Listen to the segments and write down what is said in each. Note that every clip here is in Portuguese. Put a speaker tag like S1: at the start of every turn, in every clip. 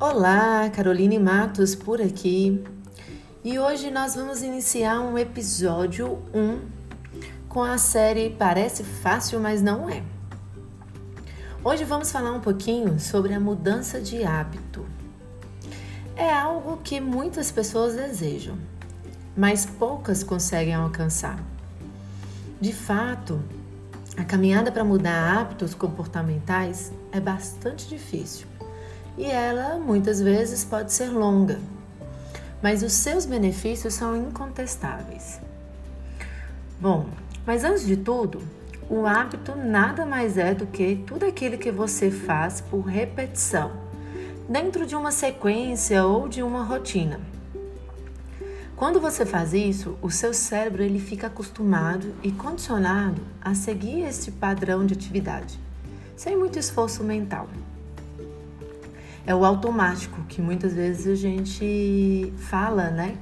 S1: Olá, Caroline Matos por aqui. E hoje nós vamos iniciar um episódio 1 com a série Parece Fácil, mas não é. Hoje vamos falar um pouquinho sobre a mudança de hábito. É algo que muitas pessoas desejam, mas poucas conseguem alcançar. De fato, a caminhada para mudar hábitos comportamentais é bastante difícil e ela muitas vezes pode ser longa, mas os seus benefícios são incontestáveis. Bom, mas antes de tudo, o hábito nada mais é do que tudo aquilo que você faz por repetição, dentro de uma sequência ou de uma rotina. Quando você faz isso, o seu cérebro ele fica acostumado e condicionado a seguir esse padrão de atividade, sem muito esforço mental é o automático que muitas vezes a gente fala, né?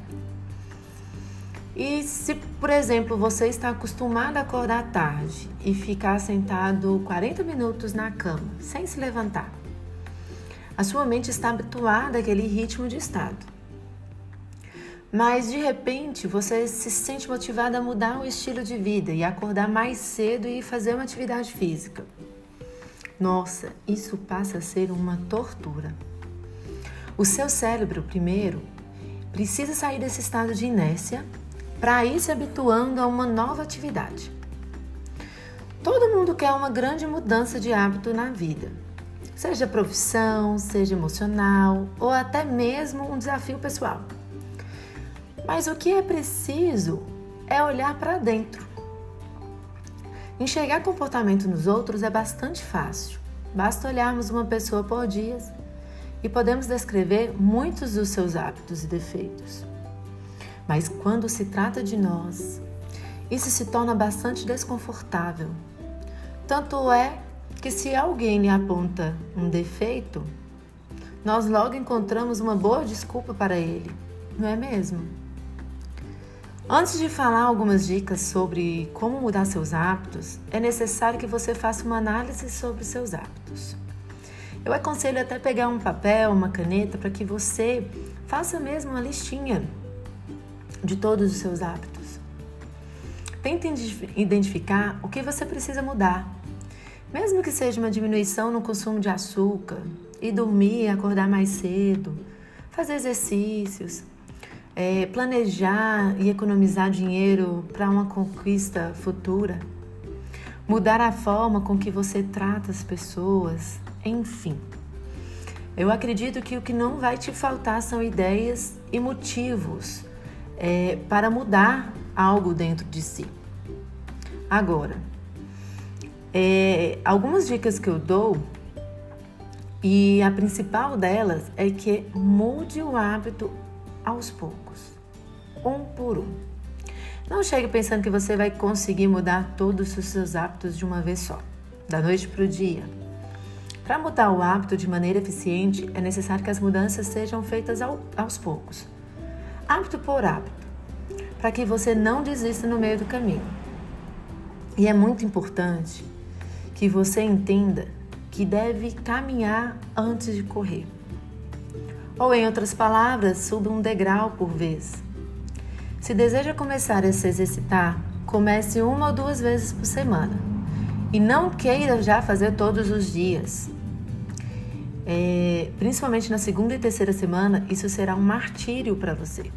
S1: E se, por exemplo, você está acostumado a acordar tarde e ficar sentado 40 minutos na cama, sem se levantar, a sua mente está habituada àquele ritmo de estado. Mas de repente você se sente motivado a mudar o estilo de vida e acordar mais cedo e fazer uma atividade física. Nossa, isso passa a ser uma tortura. O seu cérebro, primeiro, precisa sair desse estado de inércia para ir se habituando a uma nova atividade. Todo mundo quer uma grande mudança de hábito na vida, seja profissão, seja emocional ou até mesmo um desafio pessoal. Mas o que é preciso é olhar para dentro Enxergar comportamento nos outros é bastante fácil. Basta olharmos uma pessoa por dias e podemos descrever muitos dos seus hábitos e defeitos. Mas quando se trata de nós, isso se torna bastante desconfortável. Tanto é que se alguém lhe aponta um defeito, nós logo encontramos uma boa desculpa para ele, não é mesmo? Antes de falar algumas dicas sobre como mudar seus hábitos, é necessário que você faça uma análise sobre seus hábitos. Eu aconselho até pegar um papel, uma caneta, para que você faça mesmo uma listinha de todos os seus hábitos. Tente identificar o que você precisa mudar, mesmo que seja uma diminuição no consumo de açúcar, e dormir, acordar mais cedo, fazer exercícios, é, planejar e economizar dinheiro para uma conquista futura, mudar a forma com que você trata as pessoas, enfim. Eu acredito que o que não vai te faltar são ideias e motivos é, para mudar algo dentro de si. Agora, é, algumas dicas que eu dou e a principal delas é que mude o hábito aos poucos, um por um. Não chegue pensando que você vai conseguir mudar todos os seus hábitos de uma vez só, da noite para o dia. Para mudar o hábito de maneira eficiente, é necessário que as mudanças sejam feitas ao, aos poucos, hábito por hábito, para que você não desista no meio do caminho. E é muito importante que você entenda que deve caminhar antes de correr. Ou, em outras palavras, suba um degrau por vez. Se deseja começar a se exercitar, comece uma ou duas vezes por semana. E não queira já fazer todos os dias. É, principalmente na segunda e terceira semana, isso será um martírio para você.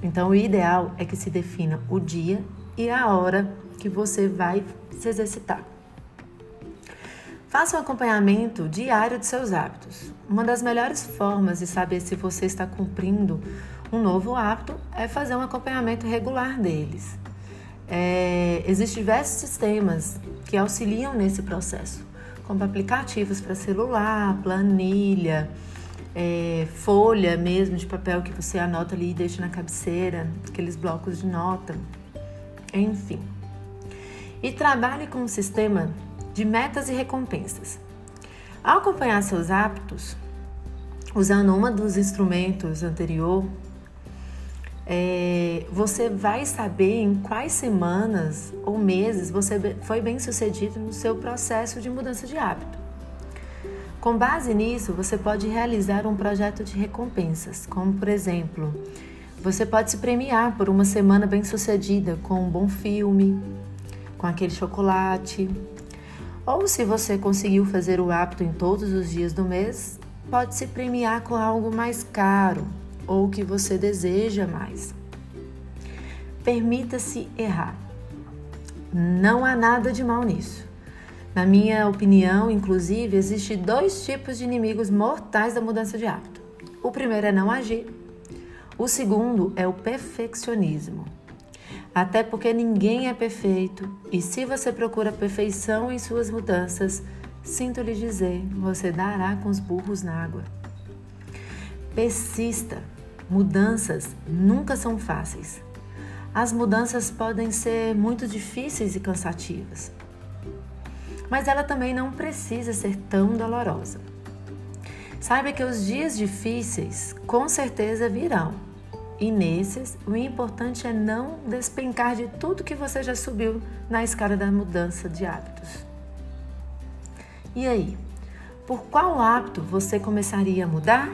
S1: Então, o ideal é que se defina o dia e a hora que você vai se exercitar. Faça um acompanhamento diário de seus hábitos. Uma das melhores formas de saber se você está cumprindo um novo hábito é fazer um acompanhamento regular deles. É, Existem diversos sistemas que auxiliam nesse processo, como aplicativos para celular, planilha, é, folha mesmo de papel que você anota ali e deixa na cabeceira, aqueles blocos de nota, enfim. E trabalhe com um sistema de metas e recompensas. Ao acompanhar seus hábitos, usando um dos instrumentos anterior, é, você vai saber em quais semanas ou meses você foi bem sucedido no seu processo de mudança de hábito. Com base nisso, você pode realizar um projeto de recompensas, como por exemplo, você pode se premiar por uma semana bem-sucedida com um bom filme, com aquele chocolate. Ou se você conseguiu fazer o hábito em todos os dias do mês, pode se premiar com algo mais caro ou que você deseja mais. Permita-se errar. Não há nada de mal nisso. Na minha opinião, inclusive, existem dois tipos de inimigos mortais da mudança de hábito. O primeiro é não agir. O segundo é o perfeccionismo. Até porque ninguém é perfeito e se você procura perfeição em suas mudanças, sinto lhe dizer, você dará com os burros na água. Persista. Mudanças nunca são fáceis. As mudanças podem ser muito difíceis e cansativas mas ela também não precisa ser tão dolorosa. Saiba que os dias difíceis com certeza virão, e nesses o importante é não despencar de tudo que você já subiu na escada da mudança de hábitos. E aí, por qual hábito você começaria a mudar?